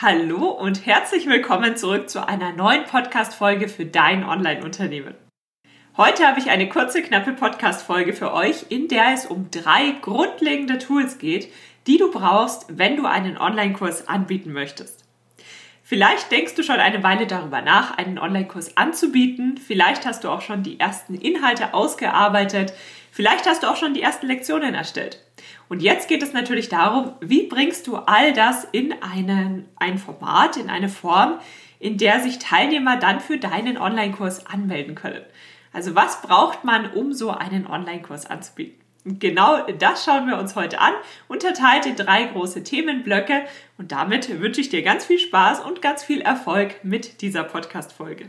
Hallo und herzlich willkommen zurück zu einer neuen Podcast-Folge für dein Online-Unternehmen. Heute habe ich eine kurze, knappe Podcast-Folge für euch, in der es um drei grundlegende Tools geht, die du brauchst, wenn du einen Online-Kurs anbieten möchtest. Vielleicht denkst du schon eine Weile darüber nach, einen Online-Kurs anzubieten. Vielleicht hast du auch schon die ersten Inhalte ausgearbeitet. Vielleicht hast du auch schon die ersten Lektionen erstellt. Und jetzt geht es natürlich darum, wie bringst du all das in einen, ein Format, in eine Form, in der sich Teilnehmer dann für deinen Online-Kurs anmelden können. Also was braucht man, um so einen Online-Kurs anzubieten? Genau das schauen wir uns heute an, unterteilt in drei große Themenblöcke und damit wünsche ich dir ganz viel Spaß und ganz viel Erfolg mit dieser Podcast-Folge.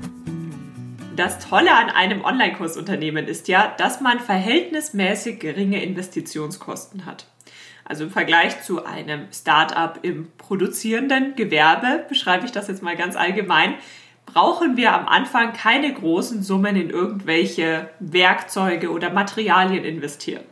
Das Tolle an einem Online-Kursunternehmen ist ja, dass man verhältnismäßig geringe Investitionskosten hat. Also im Vergleich zu einem Start-up im produzierenden Gewerbe, beschreibe ich das jetzt mal ganz allgemein, brauchen wir am Anfang keine großen Summen in irgendwelche Werkzeuge oder Materialien investieren.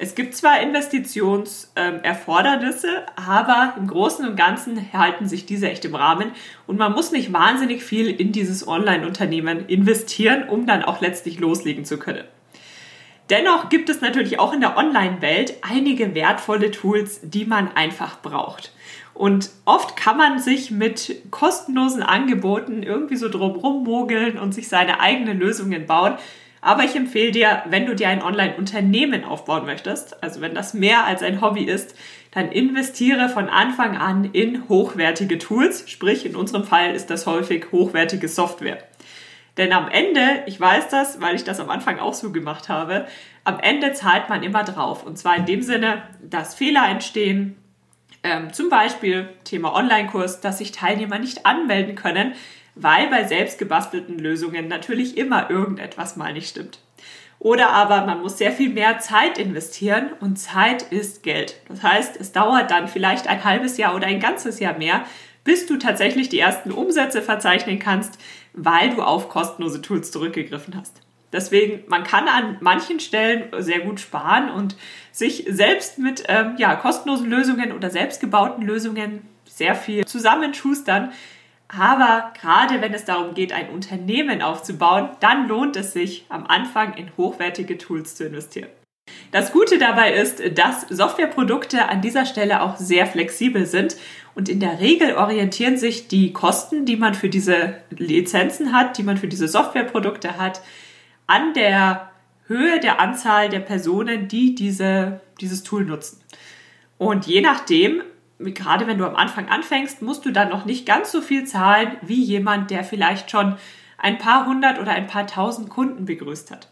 Es gibt zwar Investitionserfordernisse, aber im Großen und Ganzen halten sich diese echt im Rahmen und man muss nicht wahnsinnig viel in dieses Online-Unternehmen investieren, um dann auch letztlich loslegen zu können. Dennoch gibt es natürlich auch in der Online-Welt einige wertvolle Tools, die man einfach braucht. Und oft kann man sich mit kostenlosen Angeboten irgendwie so drumrum mogeln und sich seine eigenen Lösungen bauen. Aber ich empfehle dir, wenn du dir ein Online-Unternehmen aufbauen möchtest, also wenn das mehr als ein Hobby ist, dann investiere von Anfang an in hochwertige Tools. Sprich, in unserem Fall ist das häufig hochwertige Software. Denn am Ende, ich weiß das, weil ich das am Anfang auch so gemacht habe, am Ende zahlt man immer drauf. Und zwar in dem Sinne, dass Fehler entstehen, ähm, zum Beispiel Thema Online-Kurs, dass sich Teilnehmer nicht anmelden können, weil bei selbst gebastelten Lösungen natürlich immer irgendetwas mal nicht stimmt. Oder aber man muss sehr viel mehr Zeit investieren und Zeit ist Geld. Das heißt, es dauert dann vielleicht ein halbes Jahr oder ein ganzes Jahr mehr, bis du tatsächlich die ersten Umsätze verzeichnen kannst, weil du auf kostenlose Tools zurückgegriffen hast. Deswegen, man kann an manchen Stellen sehr gut sparen und sich selbst mit ähm, ja, kostenlosen Lösungen oder selbstgebauten Lösungen sehr viel zusammenschustern. Aber gerade wenn es darum geht, ein Unternehmen aufzubauen, dann lohnt es sich am Anfang in hochwertige Tools zu investieren. Das Gute dabei ist, dass Softwareprodukte an dieser Stelle auch sehr flexibel sind und in der Regel orientieren sich die Kosten, die man für diese Lizenzen hat, die man für diese Softwareprodukte hat, an der Höhe der Anzahl der Personen, die diese, dieses Tool nutzen. Und je nachdem, gerade wenn du am Anfang anfängst, musst du dann noch nicht ganz so viel zahlen wie jemand, der vielleicht schon ein paar hundert oder ein paar tausend Kunden begrüßt hat.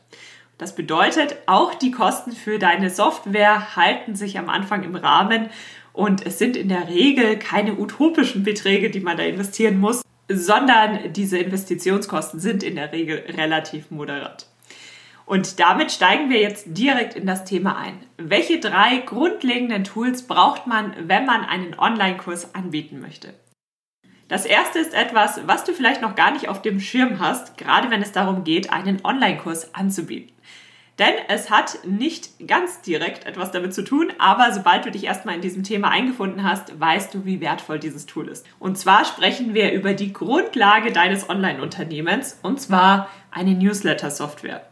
Das bedeutet, auch die Kosten für deine Software halten sich am Anfang im Rahmen und es sind in der Regel keine utopischen Beträge, die man da investieren muss, sondern diese Investitionskosten sind in der Regel relativ moderat. Und damit steigen wir jetzt direkt in das Thema ein. Welche drei grundlegenden Tools braucht man, wenn man einen Online-Kurs anbieten möchte? Das erste ist etwas, was du vielleicht noch gar nicht auf dem Schirm hast, gerade wenn es darum geht, einen Online-Kurs anzubieten. Denn es hat nicht ganz direkt etwas damit zu tun, aber sobald du dich erstmal in diesem Thema eingefunden hast, weißt du, wie wertvoll dieses Tool ist. Und zwar sprechen wir über die Grundlage deines Online-Unternehmens, und zwar eine Newsletter-Software.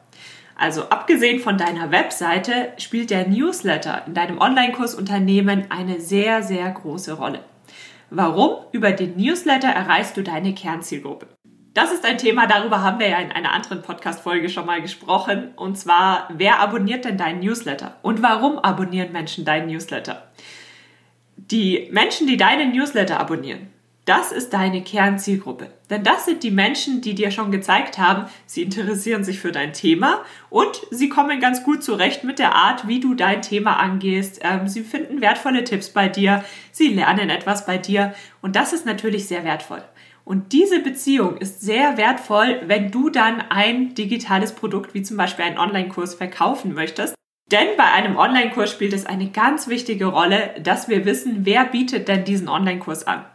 Also abgesehen von deiner Webseite spielt der Newsletter in deinem Online-Kursunternehmen eine sehr, sehr große Rolle. Warum? Über den Newsletter erreichst du deine Kernzielgruppe. Das ist ein Thema, darüber haben wir ja in einer anderen Podcast-Folge schon mal gesprochen. Und zwar, wer abonniert denn deinen Newsletter? Und warum abonnieren Menschen deinen Newsletter? Die Menschen, die deinen Newsletter abonnieren, Das ist deine Kernzielgruppe. Denn das sind die Menschen, die dir schon gezeigt haben, sie interessieren sich für dein Thema und sie kommen ganz gut zurecht mit der Art, wie du dein Thema angehst. Ähm, sie finden wertvolle Tipps bei dir, sie lernen etwas bei dir und das ist natürlich sehr wertvoll. Und diese Beziehung ist sehr wertvoll, wenn du dann ein digitales Produkt wie zum Beispiel einen Online-Kurs verkaufen möchtest. Denn bei einem Online-Kurs spielt es eine ganz wichtige Rolle, dass wir wissen, wer bietet denn diesen Online-Kurs an.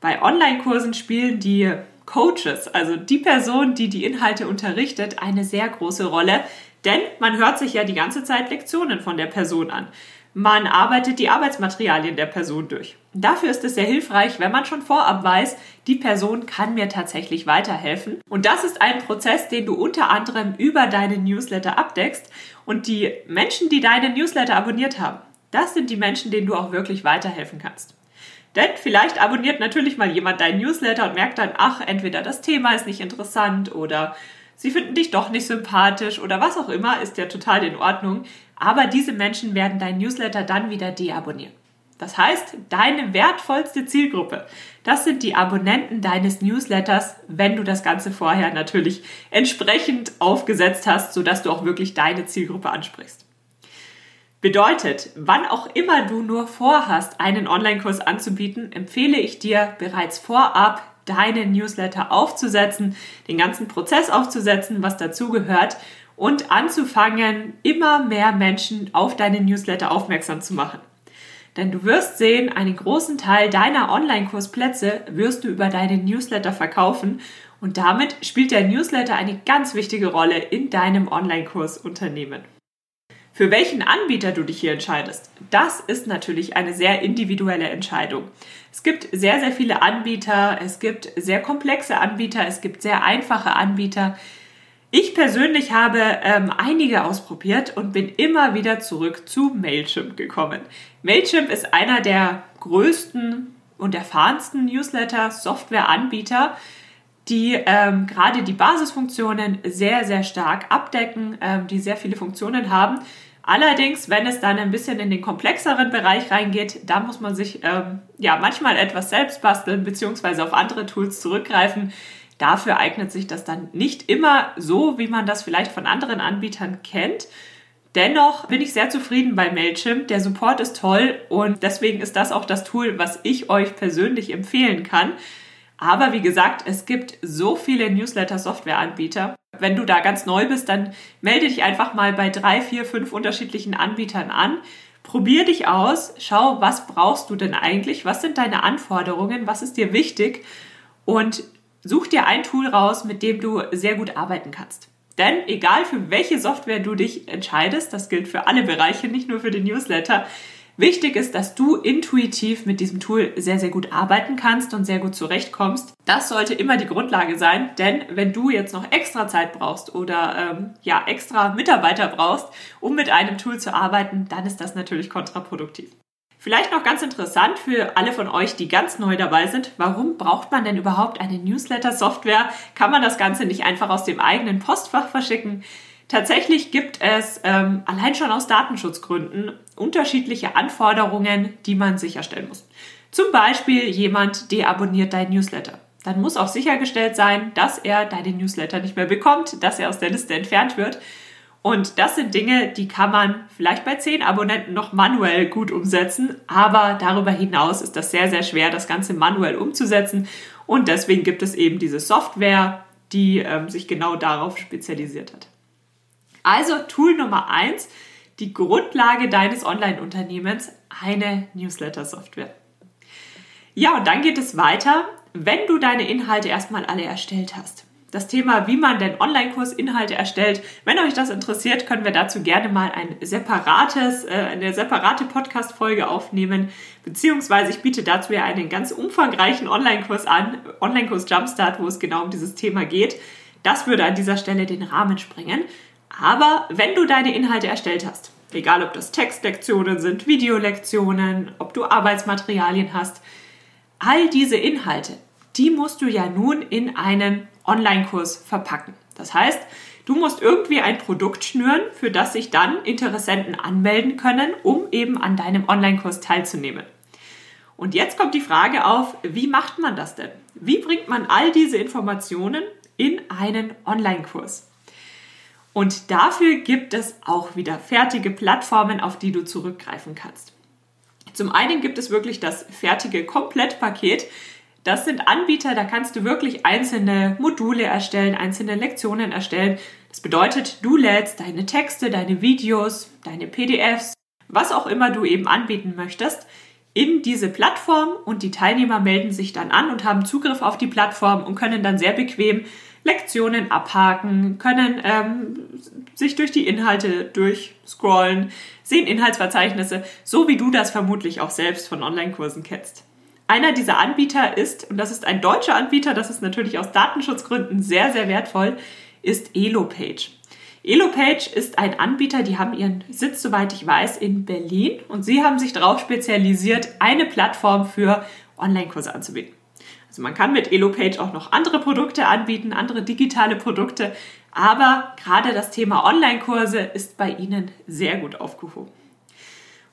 Bei Online-Kursen spielen die Coaches, also die Person, die die Inhalte unterrichtet, eine sehr große Rolle, denn man hört sich ja die ganze Zeit Lektionen von der Person an. Man arbeitet die Arbeitsmaterialien der Person durch. Dafür ist es sehr hilfreich, wenn man schon vorab weiß, die Person kann mir tatsächlich weiterhelfen. Und das ist ein Prozess, den du unter anderem über deine Newsletter abdeckst. Und die Menschen, die deine Newsletter abonniert haben, das sind die Menschen, denen du auch wirklich weiterhelfen kannst. Denn vielleicht abonniert natürlich mal jemand deinen Newsletter und merkt dann, ach, entweder das Thema ist nicht interessant oder sie finden dich doch nicht sympathisch oder was auch immer, ist ja total in Ordnung. Aber diese Menschen werden deinen Newsletter dann wieder deabonnieren. Das heißt, deine wertvollste Zielgruppe, das sind die Abonnenten deines Newsletters, wenn du das Ganze vorher natürlich entsprechend aufgesetzt hast, sodass du auch wirklich deine Zielgruppe ansprichst. Bedeutet, wann auch immer du nur vorhast, einen Online-Kurs anzubieten, empfehle ich dir bereits vorab, deinen Newsletter aufzusetzen, den ganzen Prozess aufzusetzen, was dazugehört und anzufangen, immer mehr Menschen auf deinen Newsletter aufmerksam zu machen. Denn du wirst sehen, einen großen Teil deiner Online-Kursplätze wirst du über deinen Newsletter verkaufen und damit spielt der Newsletter eine ganz wichtige Rolle in deinem Online-Kursunternehmen. Für welchen Anbieter du dich hier entscheidest, das ist natürlich eine sehr individuelle Entscheidung. Es gibt sehr, sehr viele Anbieter, es gibt sehr komplexe Anbieter, es gibt sehr einfache Anbieter. Ich persönlich habe ähm, einige ausprobiert und bin immer wieder zurück zu Mailchimp gekommen. Mailchimp ist einer der größten und erfahrensten Newsletter-Software-Anbieter, die ähm, gerade die Basisfunktionen sehr, sehr stark abdecken, ähm, die sehr viele Funktionen haben, Allerdings, wenn es dann ein bisschen in den komplexeren Bereich reingeht, da muss man sich ähm, ja manchmal etwas selbst basteln beziehungsweise auf andere Tools zurückgreifen. Dafür eignet sich das dann nicht immer so, wie man das vielleicht von anderen Anbietern kennt. Dennoch bin ich sehr zufrieden bei Mailchimp. Der Support ist toll und deswegen ist das auch das Tool, was ich euch persönlich empfehlen kann. Aber wie gesagt, es gibt so viele Newsletter-Software-Anbieter. Wenn du da ganz neu bist, dann melde dich einfach mal bei drei, vier, fünf unterschiedlichen Anbietern an. Probier dich aus, schau, was brauchst du denn eigentlich, was sind deine Anforderungen, was ist dir wichtig und such dir ein Tool raus, mit dem du sehr gut arbeiten kannst. Denn egal für welche Software du dich entscheidest, das gilt für alle Bereiche, nicht nur für den Newsletter, Wichtig ist, dass du intuitiv mit diesem Tool sehr, sehr gut arbeiten kannst und sehr gut zurechtkommst. Das sollte immer die Grundlage sein, denn wenn du jetzt noch extra Zeit brauchst oder ähm, ja extra Mitarbeiter brauchst, um mit einem Tool zu arbeiten, dann ist das natürlich kontraproduktiv. Vielleicht noch ganz interessant für alle von euch, die ganz neu dabei sind. Warum braucht man denn überhaupt eine Newsletter-Software? Kann man das Ganze nicht einfach aus dem eigenen Postfach verschicken? Tatsächlich gibt es ähm, allein schon aus Datenschutzgründen unterschiedliche Anforderungen, die man sicherstellen muss. Zum Beispiel jemand deabonniert dein Newsletter. Dann muss auch sichergestellt sein, dass er deine Newsletter nicht mehr bekommt, dass er aus der Liste entfernt wird. Und das sind Dinge, die kann man vielleicht bei zehn Abonnenten noch manuell gut umsetzen, aber darüber hinaus ist das sehr, sehr schwer, das Ganze manuell umzusetzen. Und deswegen gibt es eben diese Software, die ähm, sich genau darauf spezialisiert hat. Also Tool Nummer eins, die Grundlage deines Online-Unternehmens, eine Newsletter-Software. Ja, und dann geht es weiter, wenn du deine Inhalte erstmal alle erstellt hast. Das Thema, wie man denn Online-Kursinhalte erstellt. Wenn euch das interessiert, können wir dazu gerne mal ein separates, äh, eine separate Podcast-Folge aufnehmen. Beziehungsweise ich biete dazu ja einen ganz umfangreichen Online-Kurs an, Online-Kurs Jumpstart, wo es genau um dieses Thema geht. Das würde an dieser Stelle den Rahmen sprengen. Aber wenn du deine Inhalte erstellt hast, egal ob das Textlektionen sind, Videolektionen, ob du Arbeitsmaterialien hast, all diese Inhalte, die musst du ja nun in einen Online-Kurs verpacken. Das heißt, du musst irgendwie ein Produkt schnüren, für das sich dann Interessenten anmelden können, um eben an deinem Online-Kurs teilzunehmen. Und jetzt kommt die Frage auf, wie macht man das denn? Wie bringt man all diese Informationen in einen Online-Kurs? Und dafür gibt es auch wieder fertige Plattformen, auf die du zurückgreifen kannst. Zum einen gibt es wirklich das fertige Komplettpaket. Das sind Anbieter, da kannst du wirklich einzelne Module erstellen, einzelne Lektionen erstellen. Das bedeutet, du lädst deine Texte, deine Videos, deine PDFs, was auch immer du eben anbieten möchtest, in diese Plattform und die Teilnehmer melden sich dann an und haben Zugriff auf die Plattform und können dann sehr bequem Lektionen abhaken, können ähm, sich durch die Inhalte durchscrollen, sehen Inhaltsverzeichnisse, so wie du das vermutlich auch selbst von Online-Kursen kennst. Einer dieser Anbieter ist, und das ist ein deutscher Anbieter, das ist natürlich aus Datenschutzgründen sehr, sehr wertvoll, ist Elopage. Elopage ist ein Anbieter, die haben ihren Sitz, soweit ich weiß, in Berlin und sie haben sich darauf spezialisiert, eine Plattform für Online-Kurse anzubieten. Also man kann mit Elopage auch noch andere Produkte anbieten, andere digitale Produkte, aber gerade das Thema Online-Kurse ist bei ihnen sehr gut aufgehoben.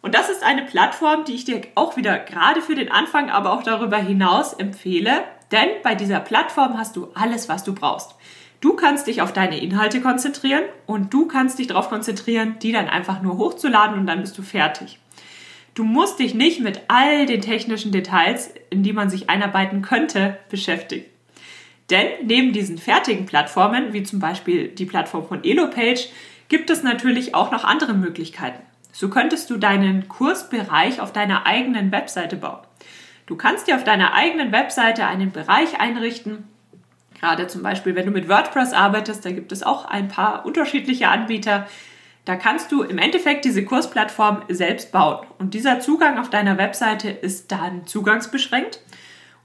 Und das ist eine Plattform, die ich dir auch wieder gerade für den Anfang, aber auch darüber hinaus empfehle, denn bei dieser Plattform hast du alles, was du brauchst. Du kannst dich auf deine Inhalte konzentrieren und du kannst dich darauf konzentrieren, die dann einfach nur hochzuladen und dann bist du fertig. Du musst dich nicht mit all den technischen Details, in die man sich einarbeiten könnte, beschäftigen. Denn neben diesen fertigen Plattformen, wie zum Beispiel die Plattform von Elopage, gibt es natürlich auch noch andere Möglichkeiten. So könntest du deinen Kursbereich auf deiner eigenen Webseite bauen. Du kannst dir auf deiner eigenen Webseite einen Bereich einrichten, Gerade zum Beispiel, wenn du mit WordPress arbeitest, da gibt es auch ein paar unterschiedliche Anbieter. Da kannst du im Endeffekt diese Kursplattform selbst bauen. Und dieser Zugang auf deiner Webseite ist dann zugangsbeschränkt.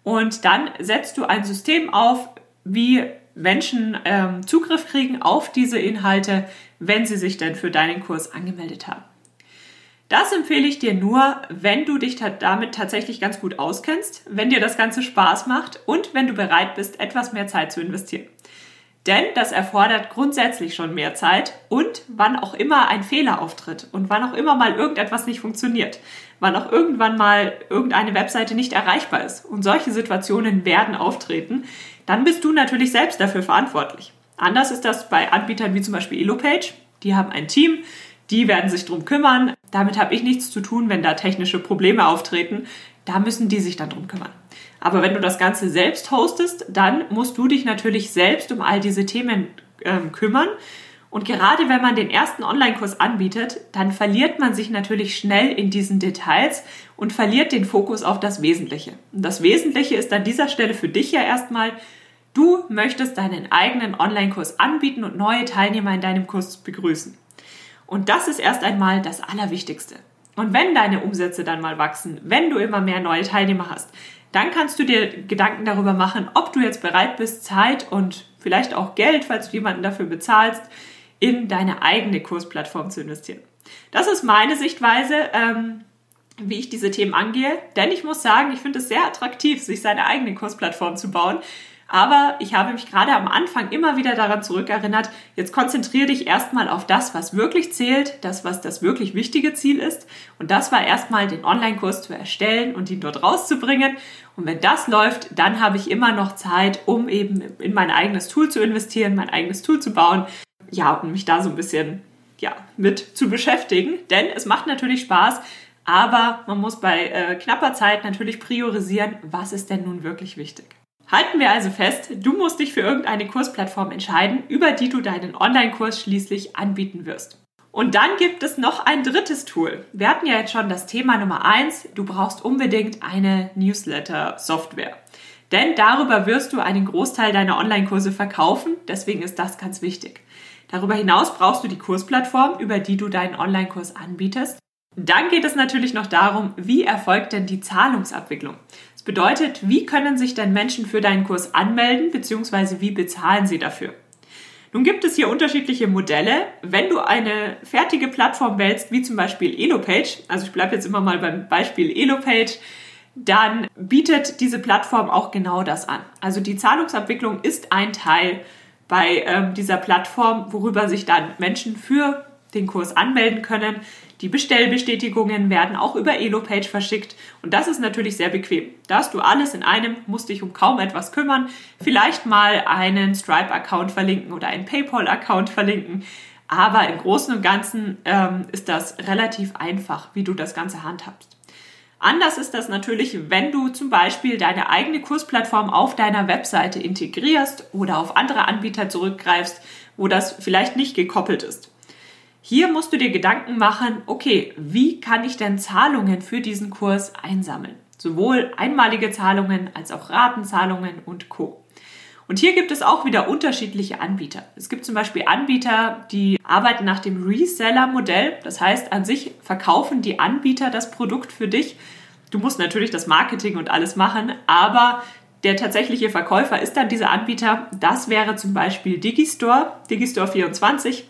Und dann setzt du ein System auf, wie Menschen ähm, Zugriff kriegen auf diese Inhalte, wenn sie sich denn für deinen Kurs angemeldet haben. Das empfehle ich dir nur, wenn du dich damit tatsächlich ganz gut auskennst, wenn dir das Ganze Spaß macht und wenn du bereit bist, etwas mehr Zeit zu investieren. Denn das erfordert grundsätzlich schon mehr Zeit und wann auch immer ein Fehler auftritt und wann auch immer mal irgendetwas nicht funktioniert, wann auch irgendwann mal irgendeine Webseite nicht erreichbar ist und solche Situationen werden auftreten, dann bist du natürlich selbst dafür verantwortlich. Anders ist das bei Anbietern wie zum Beispiel Elopage. Die haben ein Team, die werden sich drum kümmern. Damit habe ich nichts zu tun, wenn da technische Probleme auftreten. Da müssen die sich dann drum kümmern. Aber wenn du das Ganze selbst hostest, dann musst du dich natürlich selbst um all diese Themen ähm, kümmern. Und gerade wenn man den ersten Online-Kurs anbietet, dann verliert man sich natürlich schnell in diesen Details und verliert den Fokus auf das Wesentliche. Und das Wesentliche ist an dieser Stelle für dich ja erstmal, du möchtest deinen eigenen Online-Kurs anbieten und neue Teilnehmer in deinem Kurs begrüßen. Und das ist erst einmal das Allerwichtigste. Und wenn deine Umsätze dann mal wachsen, wenn du immer mehr neue Teilnehmer hast, dann kannst du dir Gedanken darüber machen, ob du jetzt bereit bist, Zeit und vielleicht auch Geld, falls du jemanden dafür bezahlst, in deine eigene Kursplattform zu investieren. Das ist meine Sichtweise, ähm, wie ich diese Themen angehe. Denn ich muss sagen, ich finde es sehr attraktiv, sich seine eigene Kursplattform zu bauen, aber ich habe mich gerade am Anfang immer wieder daran zurückerinnert, jetzt konzentriere dich erstmal auf das, was wirklich zählt, das, was das wirklich wichtige Ziel ist. Und das war erstmal den Online-Kurs zu erstellen und ihn dort rauszubringen. Und wenn das läuft, dann habe ich immer noch Zeit, um eben in mein eigenes Tool zu investieren, mein eigenes Tool zu bauen. Ja, und mich da so ein bisschen, ja, mit zu beschäftigen. Denn es macht natürlich Spaß, aber man muss bei äh, knapper Zeit natürlich priorisieren, was ist denn nun wirklich wichtig. Halten wir also fest, du musst dich für irgendeine Kursplattform entscheiden, über die du deinen Online-Kurs schließlich anbieten wirst. Und dann gibt es noch ein drittes Tool. Wir hatten ja jetzt schon das Thema Nummer eins. Du brauchst unbedingt eine Newsletter-Software. Denn darüber wirst du einen Großteil deiner Online-Kurse verkaufen. Deswegen ist das ganz wichtig. Darüber hinaus brauchst du die Kursplattform, über die du deinen Online-Kurs anbietest. Dann geht es natürlich noch darum, wie erfolgt denn die Zahlungsabwicklung? Das bedeutet, wie können sich denn Menschen für deinen Kurs anmelden, beziehungsweise wie bezahlen sie dafür? Nun gibt es hier unterschiedliche Modelle. Wenn du eine fertige Plattform wählst, wie zum Beispiel Elopage, also ich bleibe jetzt immer mal beim Beispiel Elopage, dann bietet diese Plattform auch genau das an. Also die Zahlungsabwicklung ist ein Teil bei ähm, dieser Plattform, worüber sich dann Menschen für den Kurs anmelden können. Die Bestellbestätigungen werden auch über Elopage verschickt und das ist natürlich sehr bequem. Da hast du alles in einem, musst dich um kaum etwas kümmern. Vielleicht mal einen Stripe-Account verlinken oder einen PayPal-Account verlinken. Aber im Großen und Ganzen ähm, ist das relativ einfach, wie du das Ganze handhabst. Anders ist das natürlich, wenn du zum Beispiel deine eigene Kursplattform auf deiner Webseite integrierst oder auf andere Anbieter zurückgreifst, wo das vielleicht nicht gekoppelt ist. Hier musst du dir Gedanken machen, okay, wie kann ich denn Zahlungen für diesen Kurs einsammeln? Sowohl einmalige Zahlungen als auch Ratenzahlungen und Co. Und hier gibt es auch wieder unterschiedliche Anbieter. Es gibt zum Beispiel Anbieter, die arbeiten nach dem Reseller-Modell. Das heißt, an sich verkaufen die Anbieter das Produkt für dich. Du musst natürlich das Marketing und alles machen, aber der tatsächliche Verkäufer ist dann dieser Anbieter. Das wäre zum Beispiel Digistore, Digistore 24.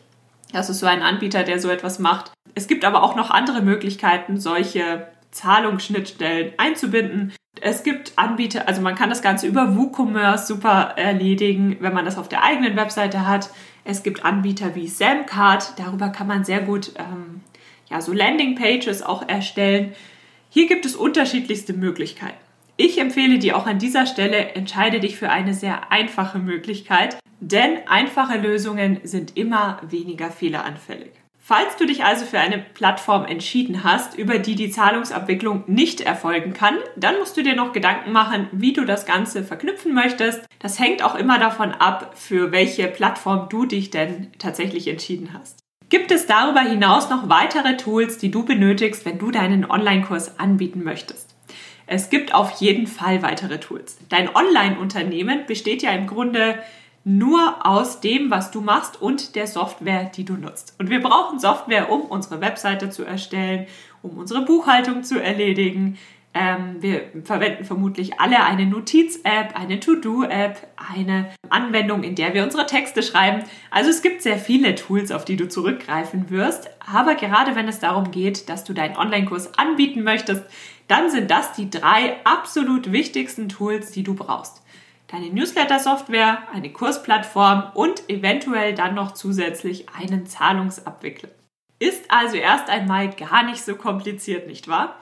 Das ist so ein Anbieter, der so etwas macht. Es gibt aber auch noch andere Möglichkeiten, solche Zahlungsschnittstellen einzubinden. Es gibt Anbieter, also man kann das Ganze über WooCommerce super erledigen, wenn man das auf der eigenen Webseite hat. Es gibt Anbieter wie Samcard, darüber kann man sehr gut ähm, ja, so Landingpages auch erstellen. Hier gibt es unterschiedlichste Möglichkeiten. Ich empfehle dir auch an dieser Stelle, entscheide dich für eine sehr einfache Möglichkeit, denn einfache Lösungen sind immer weniger fehleranfällig. Falls du dich also für eine Plattform entschieden hast, über die die Zahlungsabwicklung nicht erfolgen kann, dann musst du dir noch Gedanken machen, wie du das Ganze verknüpfen möchtest. Das hängt auch immer davon ab, für welche Plattform du dich denn tatsächlich entschieden hast. Gibt es darüber hinaus noch weitere Tools, die du benötigst, wenn du deinen Online-Kurs anbieten möchtest? Es gibt auf jeden Fall weitere Tools. Dein Online-Unternehmen besteht ja im Grunde nur aus dem, was du machst und der Software, die du nutzt. Und wir brauchen Software, um unsere Webseite zu erstellen, um unsere Buchhaltung zu erledigen. Ähm, wir verwenden vermutlich alle eine Notiz-App, eine To-Do-App, eine Anwendung, in der wir unsere Texte schreiben. Also es gibt sehr viele Tools, auf die du zurückgreifen wirst. Aber gerade wenn es darum geht, dass du deinen Online-Kurs anbieten möchtest, dann sind das die drei absolut wichtigsten Tools, die du brauchst deine Newsletter-Software, eine Kursplattform und eventuell dann noch zusätzlich einen Zahlungsabwickler. Ist also erst einmal gar nicht so kompliziert, nicht wahr?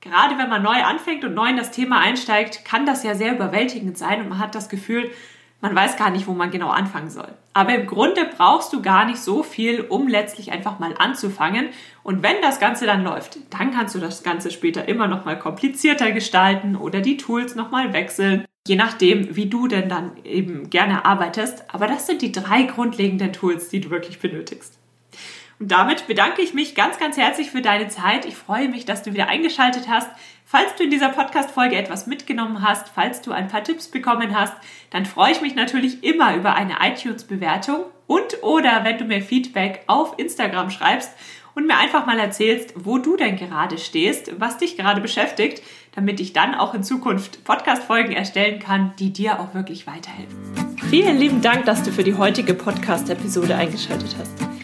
Gerade wenn man neu anfängt und neu in das Thema einsteigt, kann das ja sehr überwältigend sein und man hat das Gefühl, man weiß gar nicht, wo man genau anfangen soll. Aber im Grunde brauchst du gar nicht so viel, um letztlich einfach mal anzufangen. Und wenn das Ganze dann läuft, dann kannst du das Ganze später immer noch mal komplizierter gestalten oder die Tools noch mal wechseln je nachdem, wie du denn dann eben gerne arbeitest. Aber das sind die drei grundlegenden Tools, die du wirklich benötigst. Und damit bedanke ich mich ganz, ganz herzlich für deine Zeit. Ich freue mich, dass du wieder eingeschaltet hast. Falls du in dieser Podcast-Folge etwas mitgenommen hast, falls du ein paar Tipps bekommen hast, dann freue ich mich natürlich immer über eine iTunes-Bewertung und oder wenn du mir Feedback auf Instagram schreibst und mir einfach mal erzählst, wo du denn gerade stehst, was dich gerade beschäftigt, damit ich dann auch in Zukunft Podcast-Folgen erstellen kann, die dir auch wirklich weiterhelfen. Vielen lieben Dank, dass du für die heutige Podcast-Episode eingeschaltet hast.